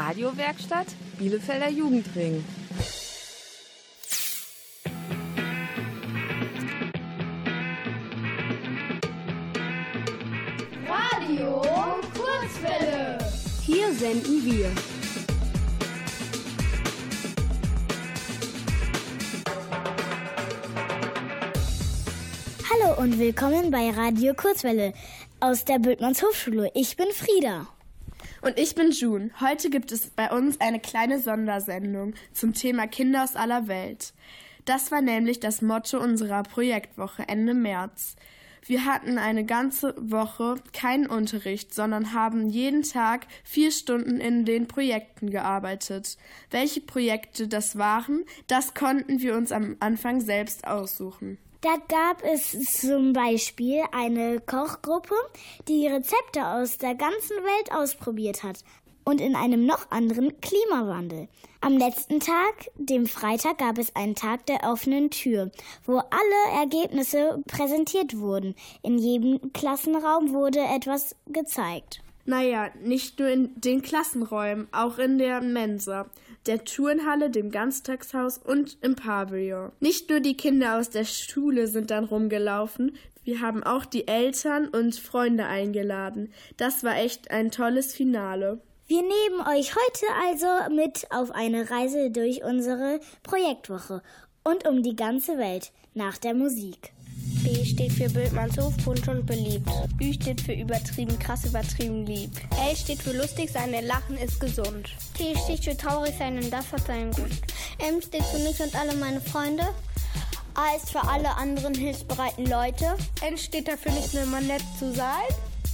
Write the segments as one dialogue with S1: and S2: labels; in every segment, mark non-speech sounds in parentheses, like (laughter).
S1: Radiowerkstatt Bielefelder Jugendring.
S2: Radio Kurzwelle.
S3: Hier senden wir.
S4: Hallo und willkommen bei Radio Kurzwelle aus der Bültmanns Hochschule. Ich bin Frieda.
S5: Und ich bin June. Heute gibt es bei uns eine kleine Sondersendung zum Thema Kinder aus aller Welt. Das war nämlich das Motto unserer Projektwoche Ende März. Wir hatten eine ganze Woche keinen Unterricht, sondern haben jeden Tag vier Stunden in den Projekten gearbeitet. Welche Projekte das waren, das konnten wir uns am Anfang selbst aussuchen.
S4: Da gab es zum Beispiel eine Kochgruppe, die Rezepte aus der ganzen Welt ausprobiert hat und in einem noch anderen Klimawandel. Am letzten Tag, dem Freitag, gab es einen Tag der offenen Tür, wo alle Ergebnisse präsentiert wurden. In jedem Klassenraum wurde etwas gezeigt.
S5: Naja, nicht nur in den Klassenräumen, auch in der Mensa, der Turnhalle, dem Ganztagshaus und im Pavillon. Nicht nur die Kinder aus der Schule sind dann rumgelaufen, wir haben auch die Eltern und Freunde eingeladen. Das war echt ein tolles Finale.
S4: Wir nehmen euch heute also mit auf eine Reise durch unsere Projektwoche und um die ganze Welt nach der Musik.
S6: B steht für Bildmannshof, bunt und beliebt. Ü steht für übertrieben, krass übertrieben lieb. L steht für lustig sein, denn Lachen ist gesund.
S7: T steht für traurig sein, denn das hat seinen Grund. M steht für mich und alle meine Freunde. A ist für alle anderen hilfsbereiten Leute.
S6: N steht dafür nicht nur immer nett zu sein.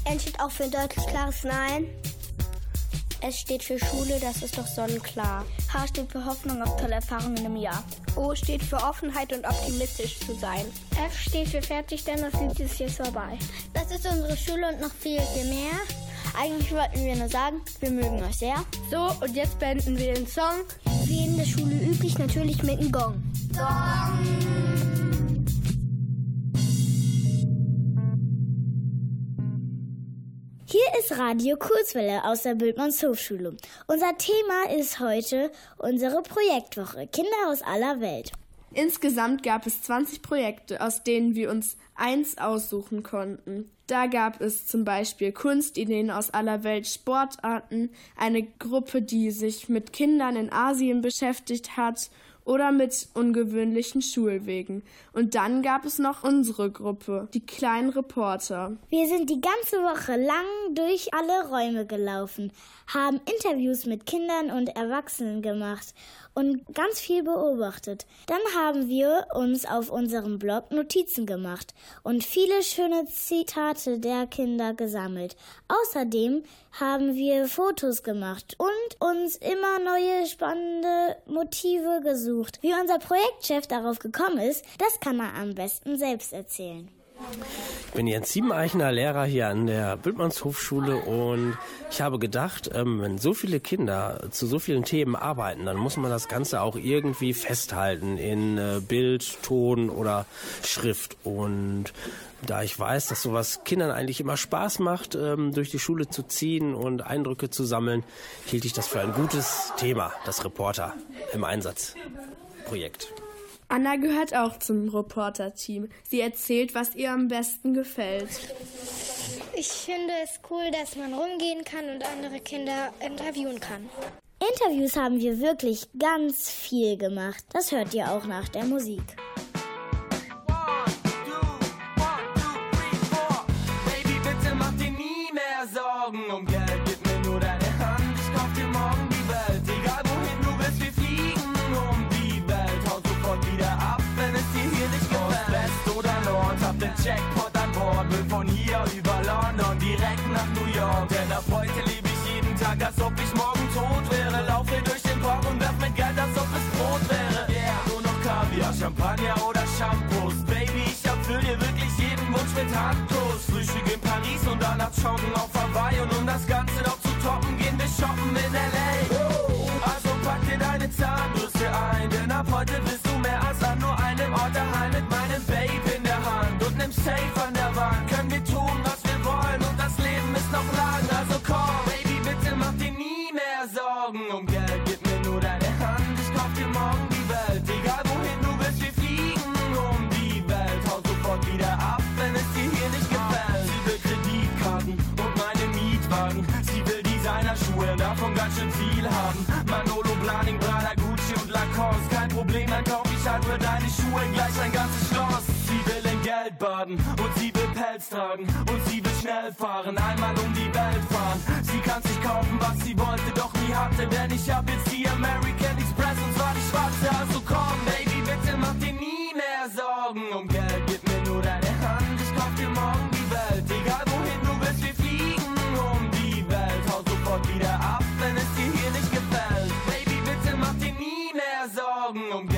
S7: N steht auch für ein deutlich klares Nein.
S6: S steht für Schule, das ist doch sonnenklar.
S7: H steht für Hoffnung auf tolle Erfahrungen im Jahr.
S6: O steht für Offenheit und optimistisch zu sein.
S7: F steht für fertig, denn das Lied ist jetzt vorbei. Das ist unsere Schule und noch viel, viel mehr. Eigentlich wollten wir nur sagen, wir mögen euch sehr.
S6: So, und jetzt beenden wir den Song.
S7: Wie in der Schule üblich, natürlich mit einem Gong. Gong!
S4: Hier ist Radio Kurzwelle aus der Bildmanns Hochschule. Unser Thema ist heute unsere Projektwoche Kinder aus aller Welt.
S5: Insgesamt gab es 20 Projekte, aus denen wir uns eins aussuchen konnten. Da gab es zum Beispiel Kunstideen aus aller Welt, Sportarten, eine Gruppe, die sich mit Kindern in Asien beschäftigt hat oder mit ungewöhnlichen Schulwegen. Und dann gab es noch unsere Gruppe, die kleinen Reporter.
S4: Wir sind die ganze Woche lang durch alle Räume gelaufen, haben Interviews mit Kindern und Erwachsenen gemacht und ganz viel beobachtet. Dann haben wir uns auf unserem Blog Notizen gemacht und viele schöne Zitate der Kinder gesammelt. Außerdem haben wir Fotos gemacht und uns immer neue spannende Motive gesucht. Wie unser Projektchef darauf gekommen ist, das kann er am besten selbst erzählen.
S8: Ich bin Jens Siebeneichner, Lehrer hier an der Bildmanns Hofschule und ich habe gedacht, ähm, wenn so viele Kinder zu so vielen Themen arbeiten, dann muss man das Ganze auch irgendwie festhalten in äh, Bild, Ton oder Schrift. Und da ich weiß, dass sowas Kindern eigentlich immer Spaß macht, ähm, durch die Schule zu ziehen und Eindrücke zu sammeln, hielt ich das für ein gutes Thema, das Reporter im Einsatzprojekt.
S5: Anna gehört auch zum Reporter-Team. Sie erzählt, was ihr am besten gefällt.
S7: Ich finde es cool, dass man rumgehen kann und andere Kinder interviewen kann.
S4: Interviews haben wir wirklich ganz viel gemacht. Das hört ihr auch nach der Musik.
S9: Baby, bitte mach dir nie mehr Sorgen um Geld. Abschauen auf Hawaii. Und um das Ganze noch zu toppen, gehen wir shoppen in L.A. Also pack dir deine Zahnbürste ein, denn ab heute bist du mehr als an nur einem Ort daheim mit meinem Babe in der Hand und nem Safe an Schuhe gleich ein ganzes Schloss. Sie will in Geld baden und sie will Pelz tragen und sie will schnell fahren, einmal um die Welt fahren. Sie kann sich kaufen, was sie wollte, doch nie hatte, denn ich hab jetzt die American Express und zwar die schwarze. Also komm, Baby, bitte mach dir nie mehr Sorgen um Geld. Gib mir nur deine Hand, ich kauf dir morgen die Welt. Egal wohin du willst, wir fliegen um die Welt. Hau sofort wieder ab, wenn es dir hier nicht gefällt. Baby, bitte mach dir nie mehr Sorgen um Geld.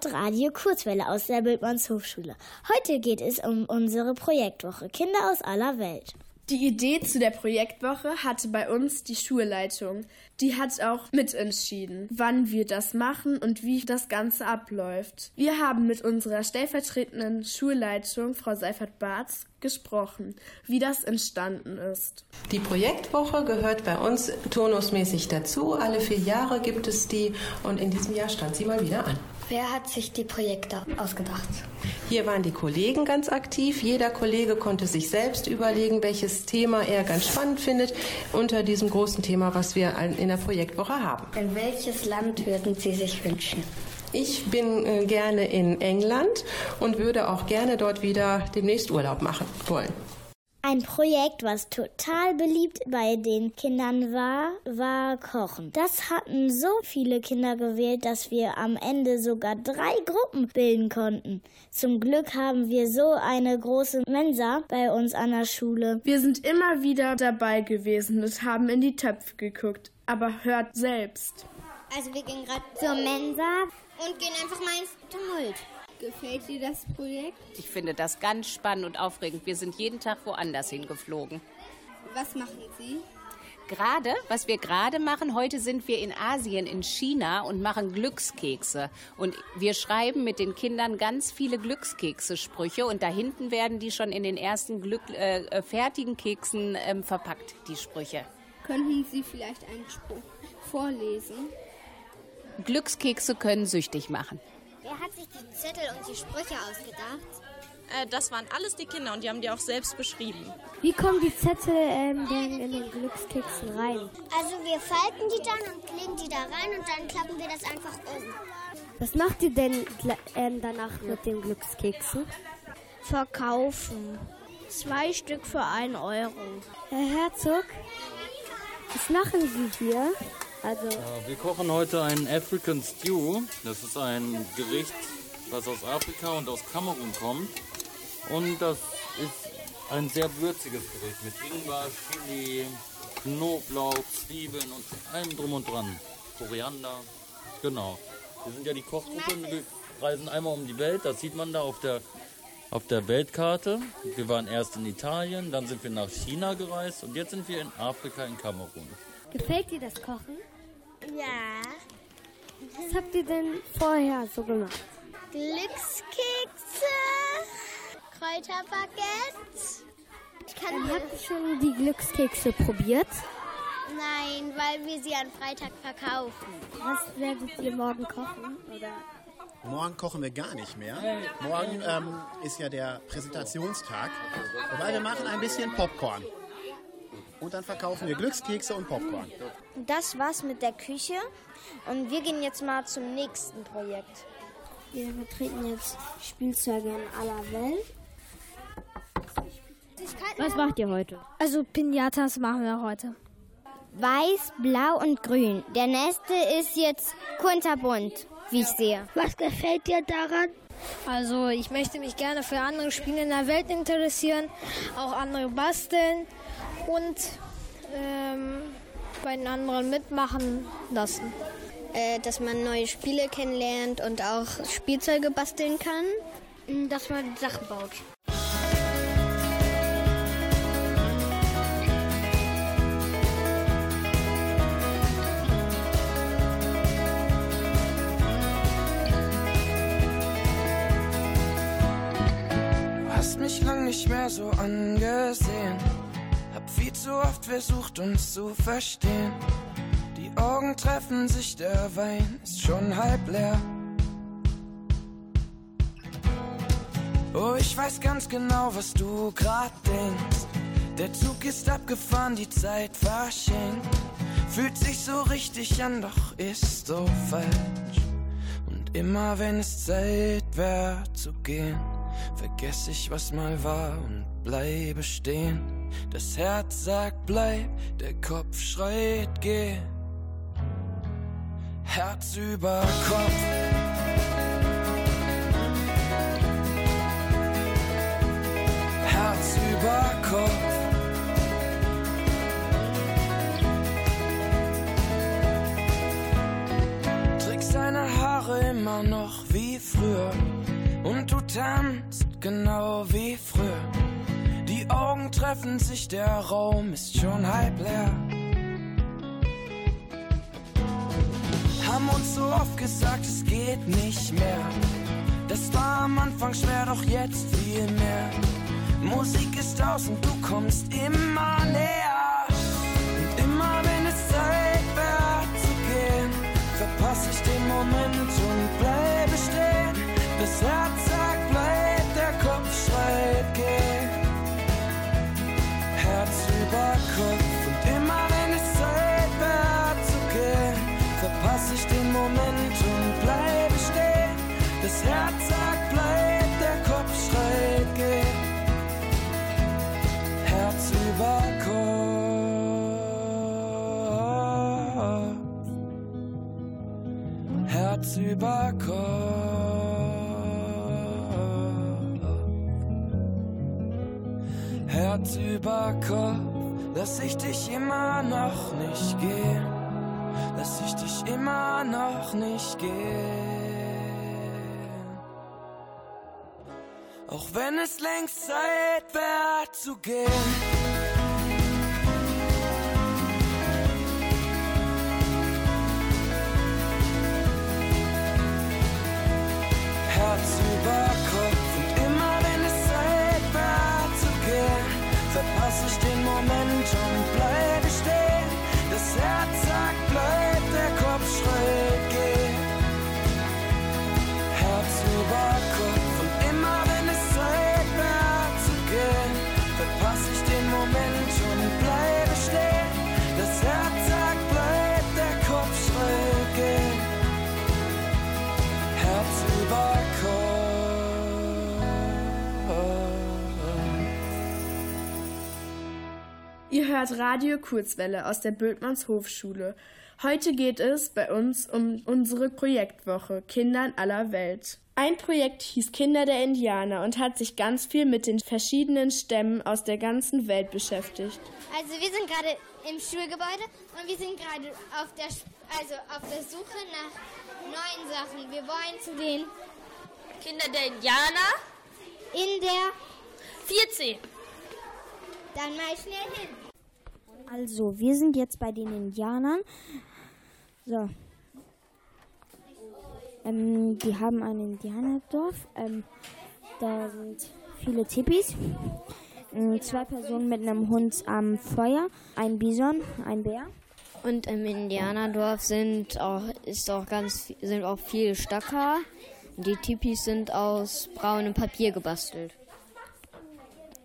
S4: Hört Radio Kurzwelle aus der Bildmanns Hochschule. Heute geht es um unsere Projektwoche Kinder aus aller Welt.
S5: Die Idee zu der Projektwoche hatte bei uns die Schulleitung. Die hat auch mitentschieden, wann wir das machen und wie das Ganze abläuft. Wir haben mit unserer stellvertretenden Schulleitung, Frau Seifert-Barz, gesprochen, wie das entstanden ist.
S10: Die Projektwoche gehört bei uns turnusmäßig dazu. Alle vier Jahre gibt es die und in diesem Jahr stand sie mal wieder an.
S11: Wer hat sich die Projekte ausgedacht?
S10: Hier waren die Kollegen ganz aktiv. Jeder Kollege konnte sich selbst überlegen, welches Thema er ganz spannend findet unter diesem großen Thema, was wir in der Projektwoche haben.
S11: In welches Land würden Sie sich wünschen?
S10: Ich bin äh, gerne in England und würde auch gerne dort wieder demnächst Urlaub machen wollen.
S4: Ein Projekt, was total beliebt bei den Kindern war, war Kochen. Das hatten so viele Kinder gewählt, dass wir am Ende sogar drei Gruppen bilden konnten. Zum Glück haben wir so eine große Mensa bei uns an der Schule.
S5: Wir sind immer wieder dabei gewesen und haben in die Töpfe geguckt. Aber hört selbst.
S11: Also wir gehen gerade zur Mensa und gehen einfach mal ins Tumult.
S6: Gefällt dir das Projekt?
S12: Ich finde das ganz spannend und aufregend. Wir sind jeden Tag woanders hingeflogen.
S6: Was machen Sie?
S12: Gerade, was wir gerade machen, heute sind wir in Asien, in China und machen Glückskekse. Und wir schreiben mit den Kindern ganz viele Glückskekse-Sprüche und da hinten werden die schon in den ersten Glück, äh, fertigen Keksen ähm, verpackt, die Sprüche.
S6: Könnten Sie vielleicht einen Spruch vorlesen?
S12: Glückskekse können süchtig machen.
S11: Wer hat sich die Zettel und die Sprüche ausgedacht?
S13: Äh, das waren alles die Kinder und die haben die auch selbst beschrieben.
S14: Wie kommen die Zettel ähm, denn in den Glückskeksen rein?
S11: Also wir falten die dann und legen die da rein und dann klappen wir das einfach um.
S14: Was macht ihr denn ähm, danach mit den Glückskeksen?
S2: Verkaufen. Zwei Stück für einen Euro.
S14: Herr Herzog, was machen Sie hier? Also
S15: ja, wir kochen heute einen African Stew. Das ist ein Gericht, was aus Afrika und aus Kamerun kommt. Und das ist ein sehr würziges Gericht mit Ingwer, Chili, Knoblauch, Zwiebeln und allem drum und dran. Koriander. Genau. Wir sind ja die Kochgruppe und wir reisen einmal um die Welt. Das sieht man da auf der, auf der Weltkarte. Wir waren erst in Italien, dann sind wir nach China gereist und jetzt sind wir in Afrika, in Kamerun.
S14: Gefällt dir das Kochen?
S2: Ja.
S14: Was habt ihr denn vorher so gemacht?
S2: Glückskekse, Kräuterbaguette. Ich kann
S14: ähm, habt ihr schon die Glückskekse probiert?
S2: Nein, weil wir sie am Freitag verkaufen.
S14: Was werdet ihr morgen kochen? Oder?
S16: Morgen kochen wir gar nicht mehr. Morgen ähm, ist ja der Präsentationstag. Wobei wir machen ein bisschen Popcorn. Und dann verkaufen wir Glückskekse und Popcorn.
S2: Das war's mit der Küche. Und wir gehen jetzt mal zum nächsten Projekt.
S14: Wir vertreten jetzt Spielzeuge in aller Welt.
S17: Was macht ihr heute?
S2: Also Pinatas machen wir heute.
S11: Weiß, blau und grün. Der nächste ist jetzt kunterbunt, wie ich sehe.
S2: Was gefällt dir daran? Also ich möchte mich gerne für andere Spiele in der Welt interessieren, auch andere basteln und Ähm, bei den anderen mitmachen lassen.
S11: Äh, dass man neue Spiele kennenlernt und auch Spielzeuge basteln kann.
S18: Dass man Sachen baut.
S19: So angesehen. Hab viel zu oft versucht, uns zu verstehen. Die Augen treffen sich, der Wein ist schon halb leer. Oh, ich weiß ganz genau, was du grad denkst. Der Zug ist abgefahren, die Zeit verschenkt. Fühlt sich so richtig an, doch ist so falsch. Und immer wenn es Zeit wäre zu gehen, vergesse ich, was mal war und bleibe stehen. Das Herz sagt bleib, der Kopf schreit geh. Herz über Kopf. Herz über Kopf. Trägst deine Haare immer noch wie früher und du tanzt genau wie früher. Die Augen treffen sich, der Raum ist schon halb leer. Haben uns so oft gesagt, es geht nicht mehr. Das war am Anfang schwer, doch jetzt viel mehr. Musik ist aus und du kommst immer näher. Und immer wenn es Zeit wäre zu gehen, verpasse ich den Moment und bleibe stehen. Das Herz sagt bleib, der Kopf schreit geh. Herz über Kopf und immer wenn es Zeit wäre zu gehen, verpasse ich den Moment und bleibe stehen. Das Herz sagt bleib, der Kopf schreit geh. Herz über Kopf. Herz über Kopf. Herz über Kopf. Lass ich dich immer noch nicht gehen. Lass ich dich immer noch nicht gehen. Auch wenn es längst Zeit wäre zu gehen.
S5: Hört Radio Kurzwelle aus der Bültmanns Hofschule. Heute geht es bei uns um unsere Projektwoche Kinder in aller Welt. Ein Projekt hieß Kinder der Indianer und hat sich ganz viel mit den verschiedenen Stämmen aus der ganzen Welt beschäftigt.
S20: Also wir sind gerade im Schulgebäude und wir sind gerade auf der, also auf der Suche nach neuen Sachen. Wir wollen zu den
S21: Kinder der Indianer
S20: in der
S21: 4C.
S20: Dann mal schnell hin.
S14: Also, wir sind jetzt bei den Indianern. So. Ähm, die haben ein Indianerdorf. Ähm, da sind viele Tipis. Ähm, zwei Personen mit einem Hund am Feuer. Ein Bison, ein Bär.
S22: Und im Indianerdorf sind auch, ist auch ganz, sind auch viele Stöcker. Die Tipis sind aus braunem Papier gebastelt.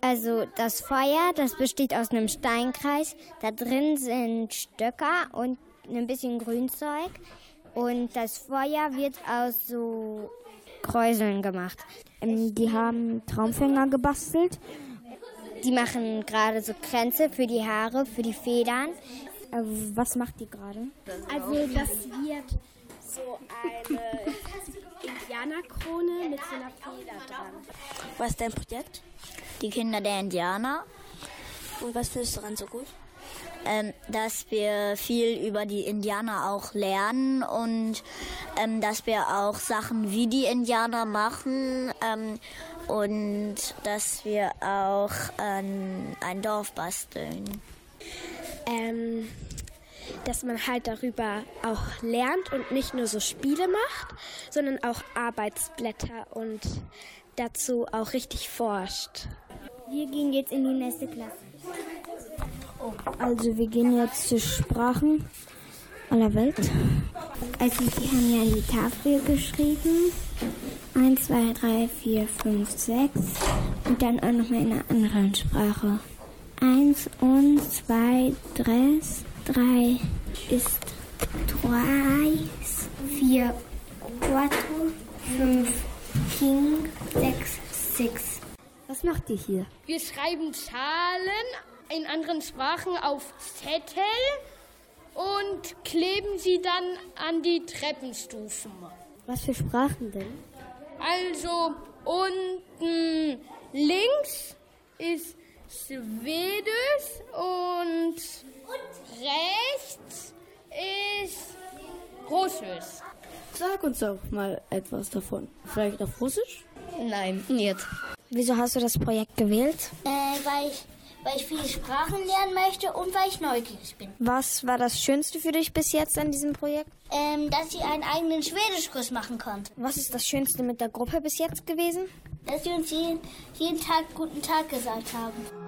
S11: Also das Feuer, das besteht aus einem Steinkreis. Da drin sind Stöcker und ein bisschen Grünzeug. Und das Feuer wird aus so Kräuseln gemacht.
S14: Ähm, die haben Traumfänger gebastelt.
S11: Die machen gerade so Kränze für die Haare, für die Federn.
S14: Äh, was macht die gerade?
S18: Also das wird so eine Indianerkrone mit so einer Feder dran.
S23: Was ist dein Projekt? Die Kinder der Indianer. Und was findest du daran so gut? ähm, dass wir viel über die Indianer auch lernen und ähm, dass wir auch Sachen wie die Indianer machen ähm, und dass wir auch ein Dorf basteln.
S24: Ähm, dass man halt darüber auch lernt und nicht nur so Spiele macht, sondern auch Arbeitsblätter und dazu auch richtig forscht.
S14: Wir gehen jetzt in die nächste Klasse. Also wir gehen jetzt zu Sprachen aller Welt. Also die haben ja die Tafel geschrieben. 1, 2, 3, 4, 5, 6 und dann auch nochmal in einer anderen Sprache. 1 und 2, 3, 3 ist 3, 4, 4, 5, King, 6, 6. Was macht ihr hier?
S2: Wir schreiben Zahlen in anderen Sprachen auf Zettel und kleben sie dann an die Treppenstufen.
S14: Was für Sprachen denn?
S2: Also unten links ist Schwedisch und rechts ist Russisch.
S25: Sag uns doch mal etwas davon. Vielleicht auf Russisch?
S14: Nein, nicht. Wieso hast du das Projekt gewählt?
S26: Äh, weil ich, weil ich viele Sprachen lernen möchte und weil ich neugierig bin.
S14: Was war das Schönste für dich bis jetzt an diesem Projekt?
S26: Ähm, dass ich einen eigenen Schwedischkurs machen konnte.
S14: Was ist das Schönste mit der Gruppe bis jetzt gewesen?
S26: Dass wir uns jeden, jeden Tag guten Tag gesagt haben.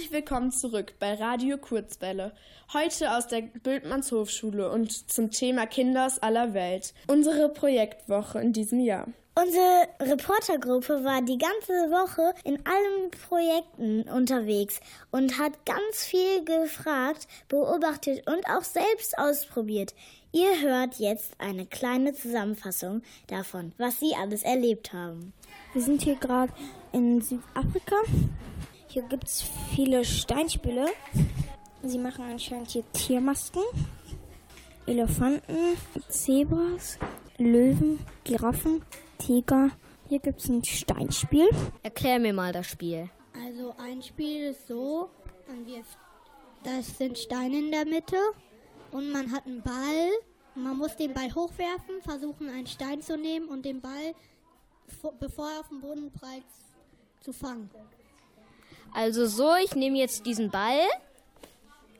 S5: Herzlich willkommen zurück bei Radio Kurzwelle. Heute aus der Bültmanns Hofschule und zum Thema Kinder aus aller Welt. Unsere Projektwoche in diesem Jahr.
S4: Unsere Reportergruppe war die ganze Woche in allen Projekten unterwegs und hat ganz viel gefragt, beobachtet und auch selbst ausprobiert. Ihr hört jetzt eine kleine Zusammenfassung davon, was sie alles erlebt haben.
S14: Wir sind hier gerade in Südafrika. Hier gibt es viele Steinspiele. Sie machen anscheinend hier Tiermasken, Elefanten, Zebras, Löwen, Giraffen, Tiger. Hier gibt es ein Steinspiel.
S22: Erklär mir mal das Spiel.
S27: Also ein Spiel ist so, man wirft, das sind Steine in der Mitte und man hat einen Ball. Man muss den Ball hochwerfen, versuchen einen Stein zu nehmen und den Ball, vo- bevor er auf den Boden prallt, zu fangen.
S22: Also so, ich nehme jetzt diesen Ball,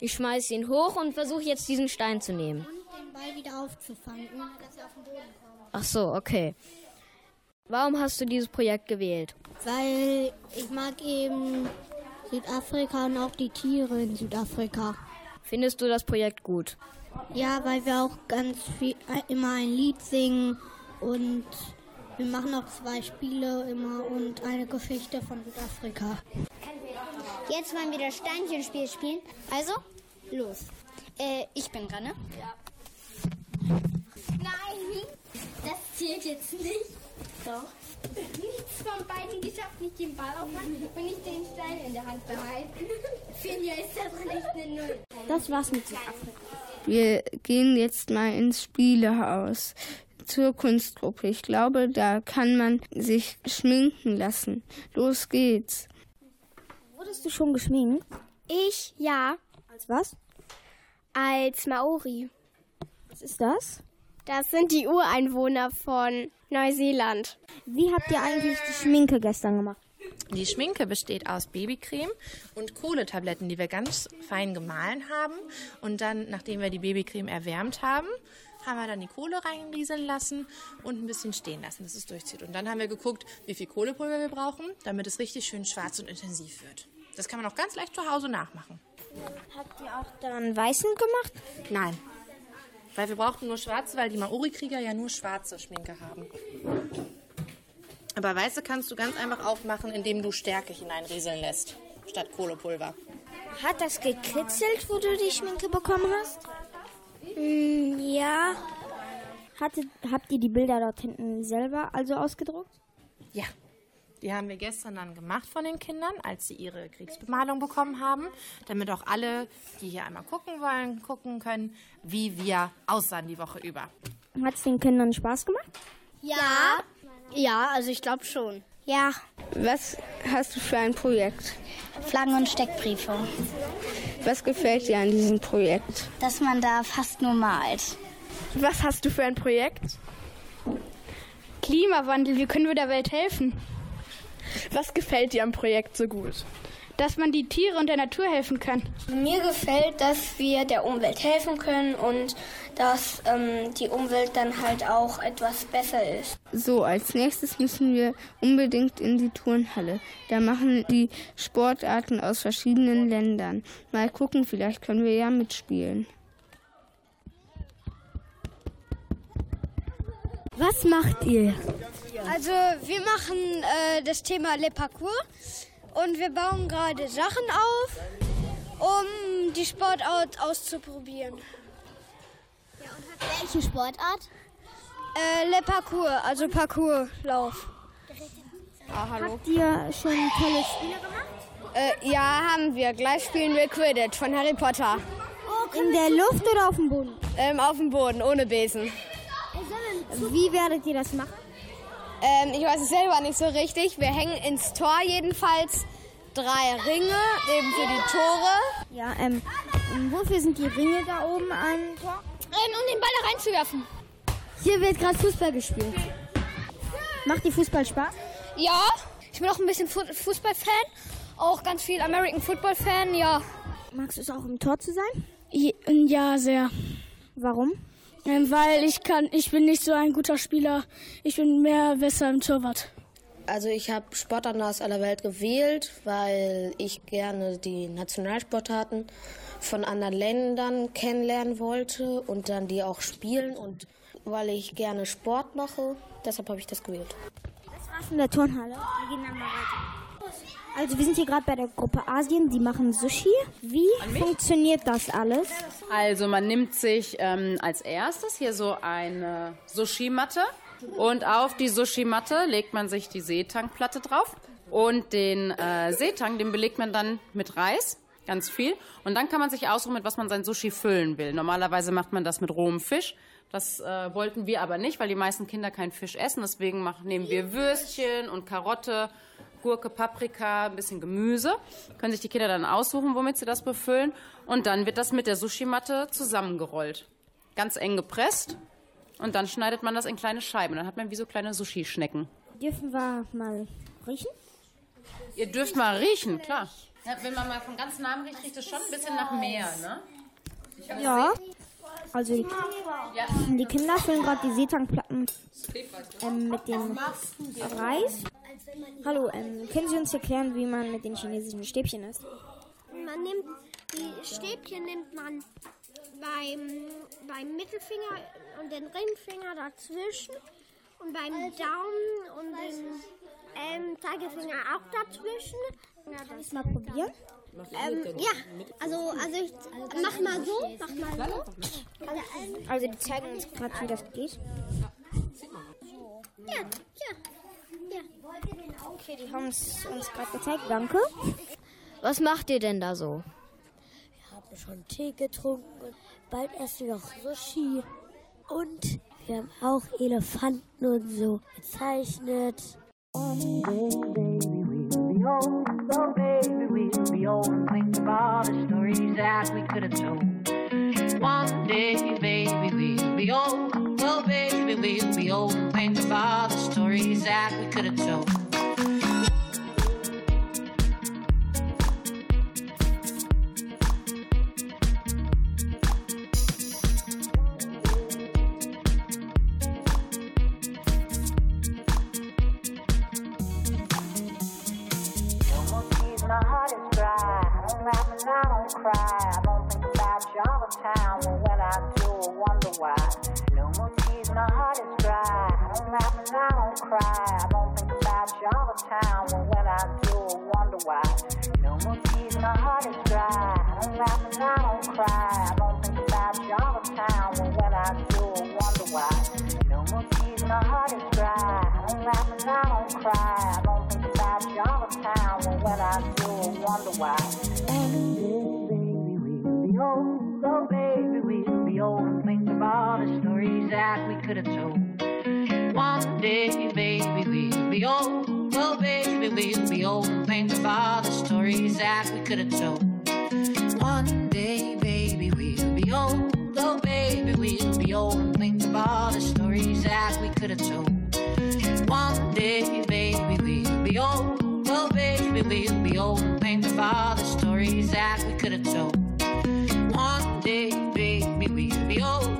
S22: ich schmeiße ihn hoch und versuche jetzt diesen Stein zu nehmen.
S27: Und den Ball wieder aufzufangen, ohne dass er auf den Boden kommt.
S22: Ach so, okay. Warum hast du dieses Projekt gewählt?
S27: Weil ich mag eben Südafrika und auch die Tiere in Südafrika.
S22: Findest du das Projekt gut?
S27: Ja, weil wir auch ganz viel, äh, immer ein Lied singen und wir machen auch zwei Spiele immer und eine Geschichte von Südafrika.
S20: Jetzt wollen wir das Steinchenspiel spielen. Also, los. Äh, ich bin dran, ne? Ja. Nein, das zählt jetzt nicht. Doch. Nichts von beiden geschafft, nicht den Ball aufmachen und nicht den Stein in der Hand behalten. Finja ist das nicht eine Null.
S14: Das war's mit Südafrika.
S28: Wir gehen jetzt mal ins Spielehaus zur Kunstgruppe. Ich glaube, da kann man sich schminken lassen. Los geht's.
S14: Wurdest du schon geschminkt?
S6: Ich, ja.
S14: Als was?
S6: Als Maori.
S14: Was ist das?
S6: Das sind die Ureinwohner von Neuseeland.
S14: Wie habt ihr eigentlich die Schminke gestern gemacht?
S29: Die Schminke besteht aus Babycreme und Kohletabletten, die wir ganz fein gemahlen haben. Und dann, nachdem wir die Babycreme erwärmt haben, haben wir dann die Kohle reinrieseln lassen und ein bisschen stehen lassen, dass es durchzieht. Und dann haben wir geguckt, wie viel Kohlepulver wir brauchen, damit es richtig schön schwarz und intensiv wird. Das kann man auch ganz leicht zu Hause nachmachen.
S14: Habt ihr auch dann weißen gemacht?
S29: Nein. Weil wir brauchten nur schwarze, weil die Maori-Krieger ja nur schwarze Schminke haben. Aber weiße kannst du ganz einfach aufmachen, indem du Stärke hineinrieseln lässt, statt Kohlepulver.
S14: Hat das gekritzelt, wo du die Schminke bekommen hast?
S6: Mm, ja.
S14: Hattet, habt ihr die Bilder dort hinten selber also ausgedruckt?
S29: Ja. Die haben wir gestern dann gemacht von den Kindern, als sie ihre Kriegsbemalung bekommen haben, damit auch alle, die hier einmal gucken wollen, gucken können, wie wir aussahen die Woche über.
S14: Hat es den Kindern Spaß gemacht?
S27: Ja. Ja, also ich glaube schon.
S6: Ja.
S28: Was hast du für ein Projekt?
S27: Flaggen und Steckbriefe.
S28: Was gefällt dir an diesem Projekt?
S27: Dass man da fast nur malt.
S5: Was hast du für ein Projekt?
S2: Klimawandel, wie können wir der Welt helfen?
S5: Was gefällt dir am Projekt so gut?
S2: Dass man die Tiere und der Natur helfen kann.
S6: Mir gefällt, dass wir der Umwelt helfen können und dass ähm, die Umwelt dann halt auch etwas besser ist.
S28: So, als nächstes müssen wir unbedingt in die Turnhalle. Da machen die Sportarten aus verschiedenen Ländern. Mal gucken, vielleicht können wir ja mitspielen.
S14: Was macht ihr?
S6: Also wir machen äh, das Thema Le Parcours und wir bauen gerade Sachen auf, um die Sportart auszuprobieren.
S27: Welche Sportart?
S6: Äh, Le Parcours, also Parcourslauf.
S14: Habt ihr schon tolle Spiele gemacht?
S6: Äh, ja, haben wir. Gleich spielen wir Quidditch von Harry Potter.
S14: In der Luft oder auf dem Boden?
S6: Ähm, auf dem Boden, ohne Besen.
S14: Wie werdet ihr das machen?
S6: Ähm, ich weiß es selber nicht so richtig. Wir hängen ins Tor jedenfalls drei Ringe, eben für die Tore.
S14: Ja, ähm, wofür sind die Ringe da oben am Tor?
S6: Ähm, um den Ball da reinzuwerfen.
S14: Hier wird gerade Fußball gespielt. Macht dir Fußball Spaß?
S6: Ja, ich bin auch ein bisschen Fu Fußballfan. Auch ganz viel American Football Fan, ja.
S14: Magst du es auch im Tor zu sein?
S2: Ja, sehr.
S14: Warum?
S2: Ähm, weil ich kann, ich bin nicht so ein guter Spieler. Ich bin mehr besser im Torwart.
S30: Also ich habe Sportarten aus aller Welt gewählt, weil ich gerne die Nationalsportarten von anderen Ländern kennenlernen wollte und dann die auch spielen und weil ich gerne Sport mache, deshalb habe ich das gewählt.
S14: Das war's in der Turnhalle. Wir gehen dann mal weiter. Also wir sind hier gerade bei der Gruppe Asien, die machen Sushi. Wie funktioniert das alles?
S12: Also man nimmt sich ähm, als erstes hier so eine Sushi-Matte und auf die Sushi-Matte legt man sich die Seetankplatte drauf und den äh, Seetang, den belegt man dann mit Reis, ganz viel. Und dann kann man sich aussuchen, mit was man sein Sushi füllen will. Normalerweise macht man das mit rohem Fisch. Das äh, wollten wir aber nicht, weil die meisten Kinder keinen Fisch essen. Deswegen machen, nehmen wir Würstchen und Karotte, Gurke, Paprika, ein bisschen Gemüse. Können sich die Kinder dann aussuchen, womit sie das befüllen. Und dann wird das mit der Sushi-Matte zusammengerollt. Ganz eng gepresst. Und dann schneidet man das in kleine Scheiben. Dann hat man wie so kleine Sushi-Schnecken.
S14: Dürfen wir mal riechen?
S12: Ihr dürft mal riechen, klar. Ja, wenn man mal von ganz nahem riecht, riecht es schon ein bisschen nach Meer, ne?
S14: Ja. Also die, die Kinder füllen gerade die Seetankplatten ähm, mit dem Reis. Hallo, ähm, können Sie uns erklären, wie man mit den chinesischen Stäbchen isst?
S20: Man nimmt die Stäbchen nimmt man beim, beim Mittelfinger und den Ringfinger dazwischen und beim Daumen und dem ähm, Zeigefinger auch dazwischen.
S14: Kann ich mal probieren?
S20: Ähm, ja, also, also ich mach mal so, mach mal so.
S14: Also, die zeigen uns gerade, wie das geht.
S20: ja, ja.
S14: Okay, die haben es uns gerade gezeigt. Danke.
S22: Was macht ihr denn da so?
S31: Wir haben schon Tee getrunken und bald essen wir auch Sushi. Und wir haben auch Elefanten und so gezeichnet.
S32: One day, baby, we'll be old. Oh, baby, we'll be old and think of all the stories that we could have told. One day, baby, we'll be old. Oh, baby, we'll be old and think of all the stories that we could have told. Could. One day, baby, we'll be old. Oh, baby, we'll be old and think of all the stories that we could have told. One day, baby, we'll be old.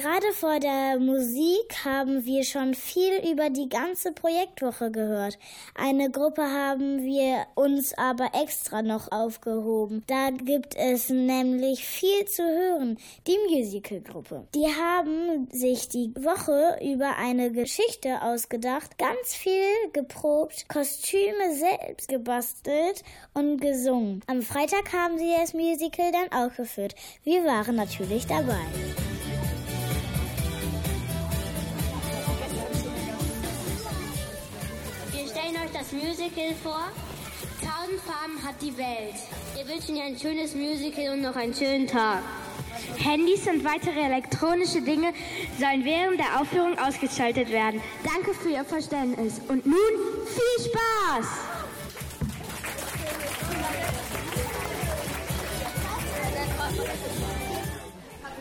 S4: Gerade vor der Musik haben wir schon viel über die ganze Projektwoche gehört. Eine Gruppe haben wir uns aber extra noch aufgehoben. Da gibt es nämlich viel zu hören. Die Musicalgruppe. Die haben sich die Woche über eine Geschichte ausgedacht, ganz viel geprobt, Kostüme selbst gebastelt und gesungen. Am Freitag haben sie das Musical dann aufgeführt. Wir waren natürlich dabei.
S33: Musical vor. Tausend Farben hat die Welt. Wir wünschen dir ein schönes Musical und noch einen schönen Tag.
S34: Handys und weitere elektronische Dinge sollen während der Aufführung ausgeschaltet werden. Danke für Ihr Verständnis. Und nun viel Spaß!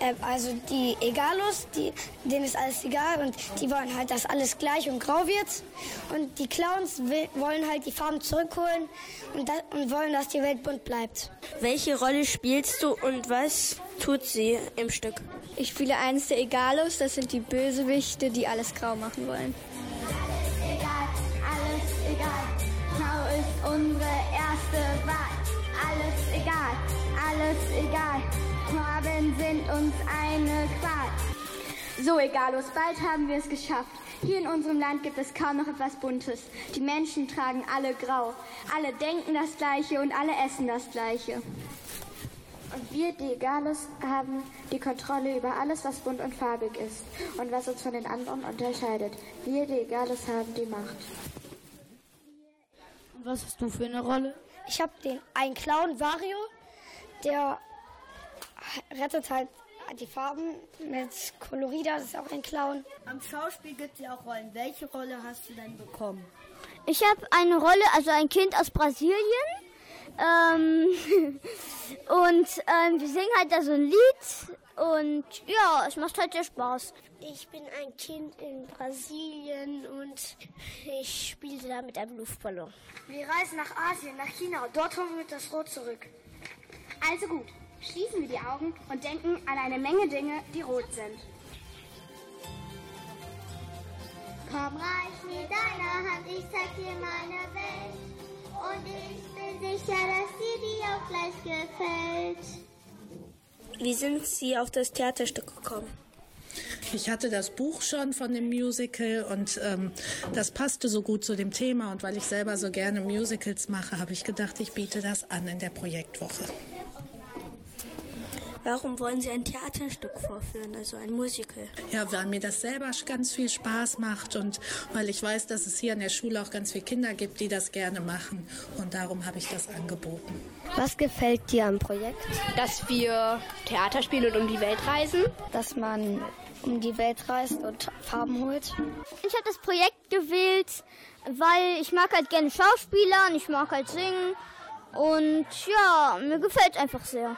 S7: Ähm, also die Egalos, die, denen ist alles egal und die wollen halt, dass alles gleich und grau wird. Und die Clowns will, wollen halt die Farben zurückholen und, da, und wollen, dass die Welt bunt bleibt.
S35: Welche Rolle spielst du und was tut sie im Stück?
S6: Ich spiele eines der Egalos, das sind die Bösewichte, die alles grau machen wollen.
S34: Egal, alles egal. Grau ist unsere erste Wahl. Alles egal, alles egal. Farben sind uns eine Qual. So, egalos, bald haben wir es geschafft. Hier in unserem Land gibt es kaum noch etwas Buntes. Die Menschen tragen alle grau. Alle denken das Gleiche und alle essen das Gleiche. Und wir, die Egalos, haben die Kontrolle über alles, was bunt und farbig ist und was uns von den anderen unterscheidet. Wir, die Egalos, haben die Macht.
S7: Und was hast du für eine Rolle? Ich habe den einen Clown, Vario, der rettet halt die Farben mit Colorida, das ist auch ein Clown.
S36: Am Schauspiel gibt es ja auch Rollen. Welche Rolle hast du denn bekommen?
S11: Ich habe eine Rolle, also ein Kind aus Brasilien. Ähm, (laughs) und ähm, wir singen halt da so ein Lied. Und ja, es macht halt sehr Spaß.
S32: Ich bin ein Kind in Brasilien und ich spiele da mit einem Luftballon.
S36: Wir reisen nach Asien, nach China. Dort holen wir das Rot zurück.
S34: Also gut, schließen wir die Augen und denken an eine Menge Dinge, die rot sind.
S32: Komm, reich mir deine Hand, ich zeig dir meine Welt. Und ich bin sicher, dass dir die auch gleich gefällt.
S35: Wie sind Sie auf das Theaterstück gekommen?
S37: Ich hatte das Buch schon von dem Musical und ähm, das passte so gut zu dem Thema. Und weil ich selber so gerne Musicals mache, habe ich gedacht, ich biete das an in der Projektwoche.
S35: Warum wollen Sie ein Theaterstück vorführen, also ein Musical?
S37: Ja, weil mir das selber ganz viel Spaß macht und weil ich weiß, dass es hier an der Schule auch ganz viele Kinder gibt, die das gerne machen. Und darum habe ich das angeboten.
S38: Was gefällt dir am Projekt?
S39: Dass wir Theater spielen und um die Welt reisen.
S38: Dass man um die Welt reist und Farben holt.
S11: Ich habe das Projekt gewählt, weil ich mag halt gerne Schauspieler und ich mag halt singen. Und ja, mir gefällt einfach sehr.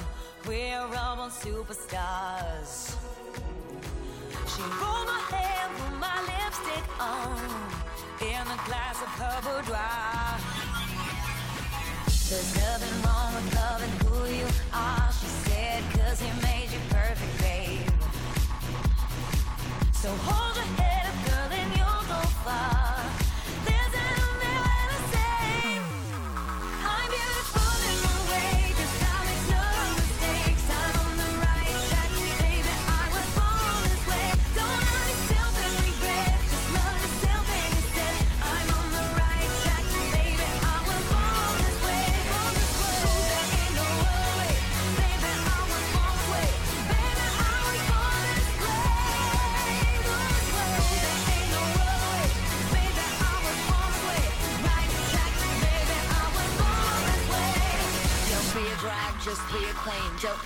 S26: we're all superstars. She rolled my hair, put my lipstick on, in a glass of her boudoir. There's nothing wrong with loving who you are, she said, cause he made you perfect, babe. So hold your head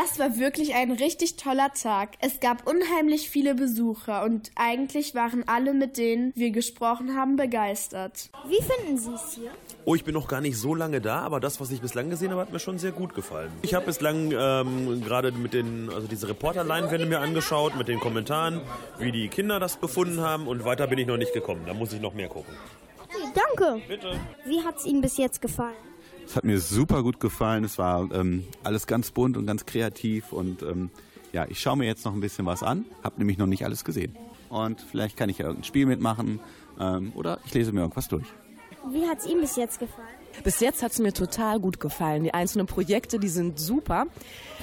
S5: Das war wirklich ein richtig toller Tag. Es gab unheimlich viele Besucher und eigentlich waren alle, mit denen wir gesprochen haben, begeistert.
S4: Wie finden Sie es hier?
S40: Oh, ich bin noch gar nicht so lange da, aber das, was ich bislang gesehen habe, hat mir schon sehr gut gefallen. Ich habe bislang ähm, gerade mit den, also diese Reporterleinwände mir angeschaut, mit den Kommentaren, wie die Kinder das befunden haben und weiter bin ich noch nicht gekommen. Da muss ich noch mehr gucken.
S4: Danke.
S40: Bitte.
S4: Wie hat es Ihnen bis jetzt gefallen?
S37: Es hat mir super gut gefallen. Es war ähm, alles ganz bunt und ganz kreativ. Und ähm, ja, ich schaue mir jetzt noch ein bisschen was an. Habe nämlich noch nicht alles gesehen. Und vielleicht kann ich ja irgendein Spiel mitmachen ähm, oder ich lese mir irgendwas durch.
S4: Wie hat es Ihnen bis jetzt gefallen?
S41: Bis jetzt hat es mir total gut gefallen. Die einzelnen Projekte, die sind super.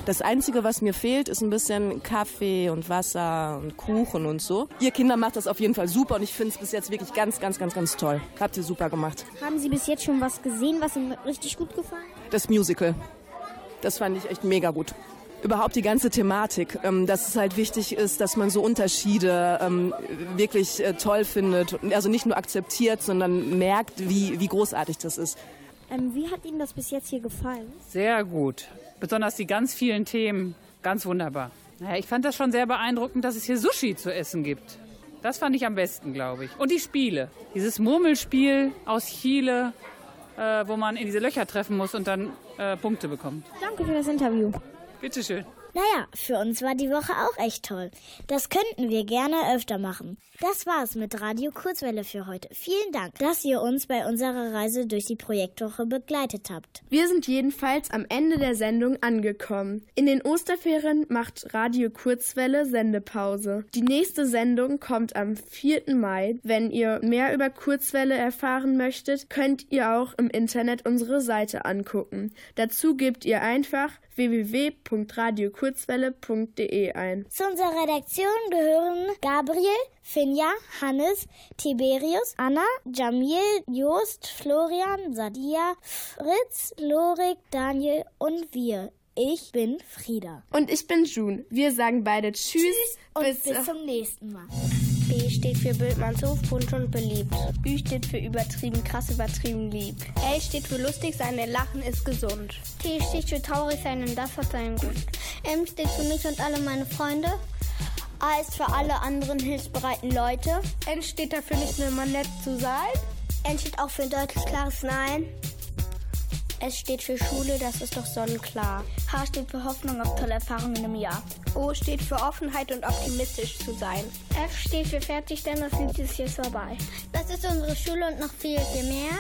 S41: Das Einzige, was mir fehlt, ist ein bisschen Kaffee und Wasser und Kuchen und so. Ihr Kinder macht das auf jeden Fall super und ich finde es bis jetzt wirklich ganz, ganz, ganz, ganz toll. Habt ihr super gemacht.
S4: Haben Sie bis jetzt schon was gesehen, was Ihnen richtig gut gefallen hat?
S41: Das Musical, das fand ich echt mega gut. Überhaupt die ganze Thematik, ähm, dass es halt wichtig ist, dass man so Unterschiede ähm, wirklich äh, toll findet. Also nicht nur akzeptiert, sondern merkt, wie, wie großartig das ist.
S4: Ähm, wie hat Ihnen das bis jetzt hier gefallen?
S42: Sehr gut. Besonders die ganz vielen Themen. Ganz wunderbar. Naja, ich fand das schon sehr beeindruckend, dass es hier Sushi zu essen gibt. Das fand ich am besten, glaube ich. Und die Spiele. Dieses Murmelspiel aus Chile, äh, wo man in diese Löcher treffen muss und dann äh, Punkte bekommt.
S4: Danke für das Interview.
S42: Bitteschön.
S4: Naja, für uns war die Woche auch echt toll. Das könnten wir gerne öfter machen. Das war's mit Radio Kurzwelle für heute. Vielen Dank, dass ihr uns bei unserer Reise durch die Projektwoche begleitet habt.
S5: Wir sind jedenfalls am Ende der Sendung angekommen. In den Osterferien macht Radio Kurzwelle Sendepause. Die nächste Sendung kommt am 4. Mai. Wenn ihr mehr über Kurzwelle erfahren möchtet, könnt ihr auch im Internet unsere Seite angucken. Dazu gebt ihr einfach www.radiokurzwelle.de ein.
S4: Zu unserer Redaktion gehören Gabriel, Finja, Hannes, Tiberius, Anna, Jamil, Jost, Florian, Sadia, Fritz, Lorik, Daniel und wir. Ich bin Frieda.
S5: Und ich bin June. Wir sagen beide Tschüss,
S4: und
S5: bis,
S4: bis zum nächsten Mal.
S43: B steht für Bildmannshof, bunt und beliebt.
S6: Ü steht für übertrieben, krass übertrieben lieb. L steht für lustig sein, denn Lachen ist gesund.
S11: T steht für traurig sein und das hat seinen Grund. M steht für mich und alle meine Freunde. A ist für alle anderen hilfsbereiten Leute.
S6: N steht dafür nicht nur immer nett zu sein.
S43: N steht auch für ein deutlich klares Nein.
S6: S steht für Schule, das ist doch sonnenklar.
S43: H steht für Hoffnung auf tolle Erfahrungen im Jahr.
S6: O steht für Offenheit und optimistisch zu sein.
S11: F steht für fertig, denn das Lied ist jetzt vorbei. Das ist unsere Schule und noch viel, viel mehr.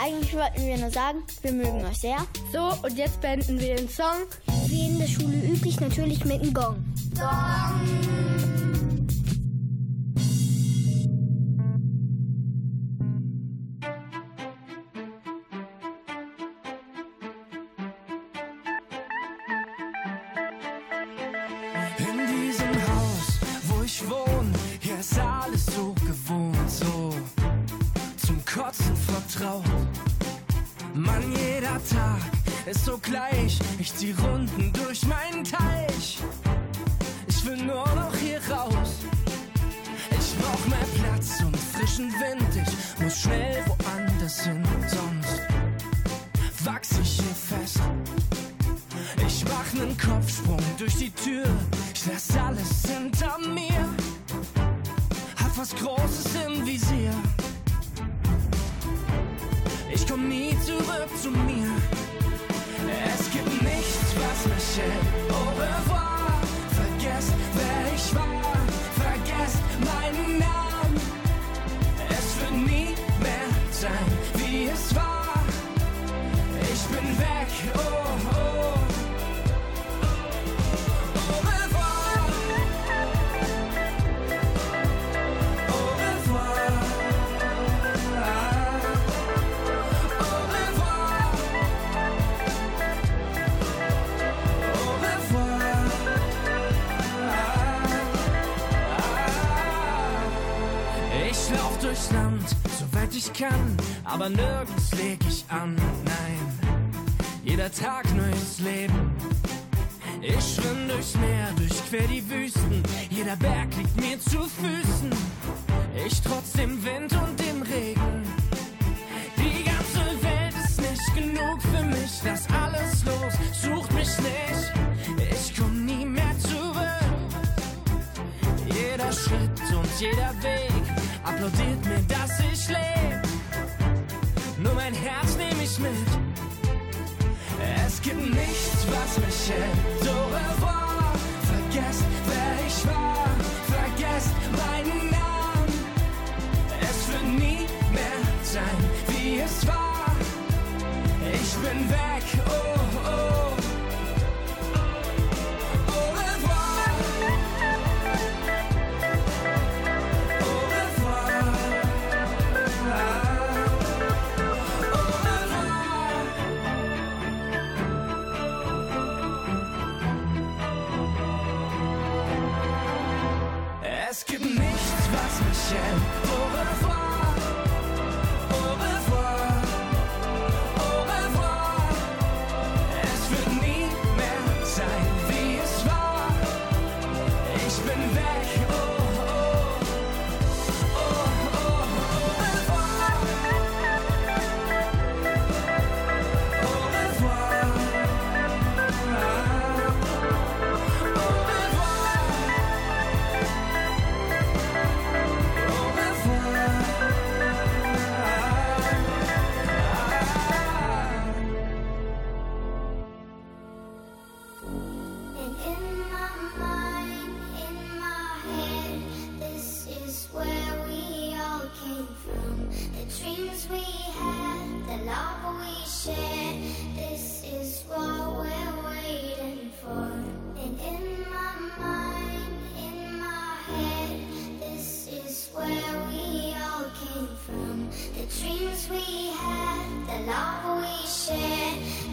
S11: Eigentlich wollten wir nur sagen, wir mögen euch sehr.
S6: So, und jetzt beenden wir den Song.
S43: Wie in der Schule üblich, natürlich mit einem Gong.
S19: In Platz und frischen Wind. Ich muss schnell woanders hin, sonst wachs ich hier fest. Ich mach nen Kopfsprung durch die Tür. Kann, aber nirgends leg ich an, nein. Jeder Tag neues Leben. Ich schwimm durchs Meer, durchquer die Wüsten. Jeder Berg liegt mir zu Füßen. Ich trotz dem Wind und dem Regen. Die ganze Welt ist nicht genug für mich. Lass alles los, sucht mich nicht. Ich komm nie mehr zurück. Jeder Schritt und jeder Weg applaudiert mir, dass ich lebe. Nur mein Herz nehme ich mit. Es gibt nichts, was mich hält. Au revoir. Vergesst, wer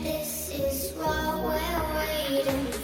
S32: this is what we're waiting for.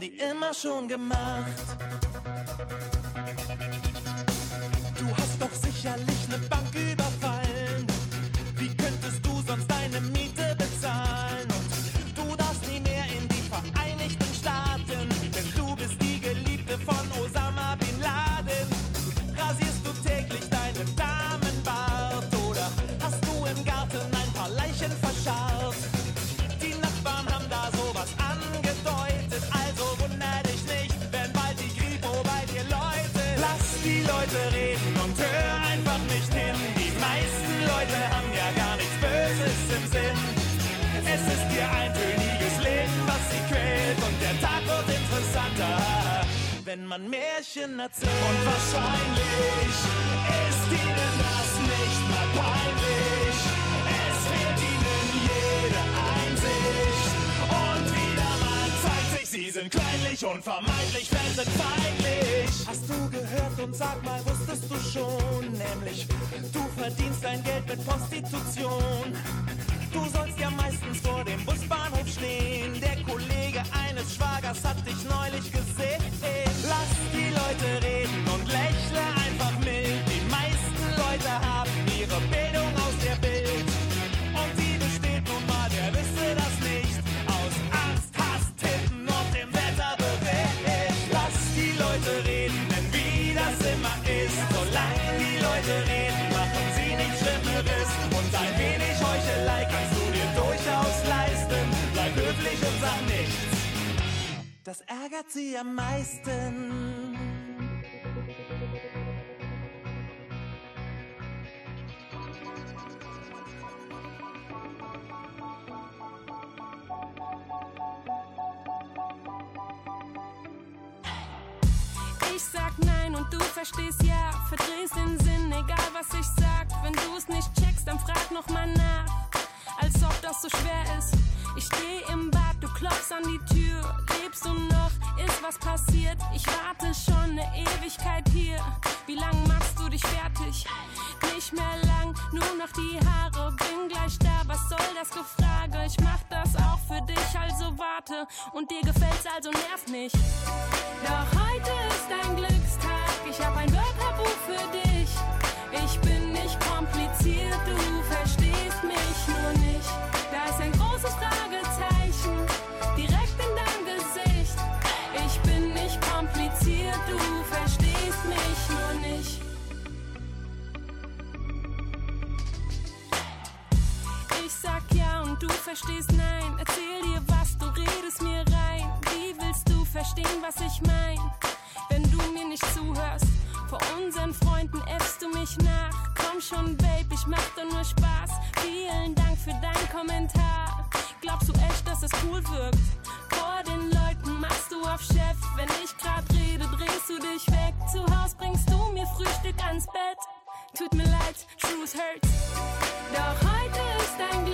S9: die immer schon gemacht. Faszination. Und wahrscheinlich ist ihnen das nicht mal peinlich. Es fehlt ihnen jede Einsicht. Und wieder mal zeigt sich, sie sind kleinlich und vermeintlich feindlich. Hast du gehört und sag mal, wusstest du schon? Nämlich, du verdienst dein Geld mit Prostitution. Du sollst das ärgert sie am meisten.
S44: Ich sag nein und du verstehst ja, verdrehst den Sinn, egal was ich sag. Wenn du's nicht checkst, dann frag noch mal nach, als ob das so schwer ist. Ich steh im Bad, du klopfst an die Tür was passiert. Ich warte schon eine Ewigkeit hier. Wie lang machst du dich fertig? Nicht mehr lang, nur noch die Haare. Bin gleich da, was soll das Gefrage? Ich mach das auch für dich, also warte. Und dir gefällt's, also nerv mich. du verstehst, nein. Erzähl dir was, du redest mir rein. Wie willst du verstehen, was ich mein? Wenn du mir nicht zuhörst, vor unseren Freunden äffst du mich nach. Komm schon, Babe, ich mach doch nur Spaß. Vielen Dank für deinen Kommentar. Glaubst du echt, dass es cool wirkt? Vor den Leuten machst du auf Chef. Wenn ich grad rede, drehst du dich weg. Zu Haus bringst du mir Frühstück ans Bett. Tut mir leid, Truth hurts. Doch heute ist dein Glück.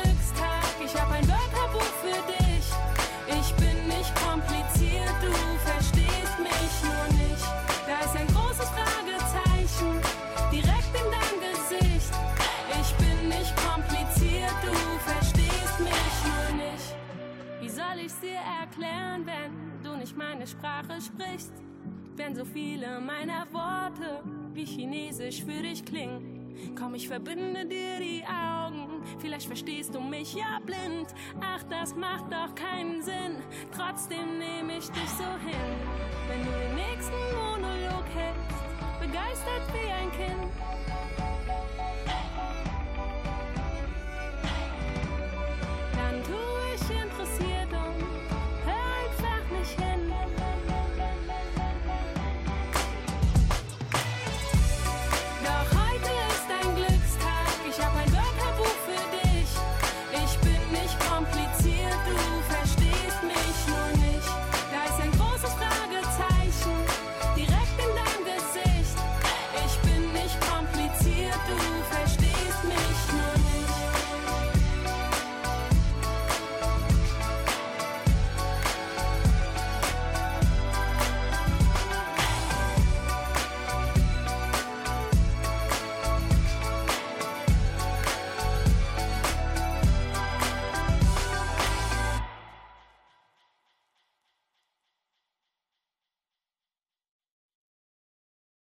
S44: Sprichst? Wenn so viele meiner Worte wie Chinesisch für dich klingen. Komm, ich verbinde dir die Augen. Vielleicht verstehst du mich ja blind. Ach, das macht doch keinen Sinn. Trotzdem nehme ich dich so hin. Wenn du den nächsten Monolog hältst, begeistert wie ein Kind.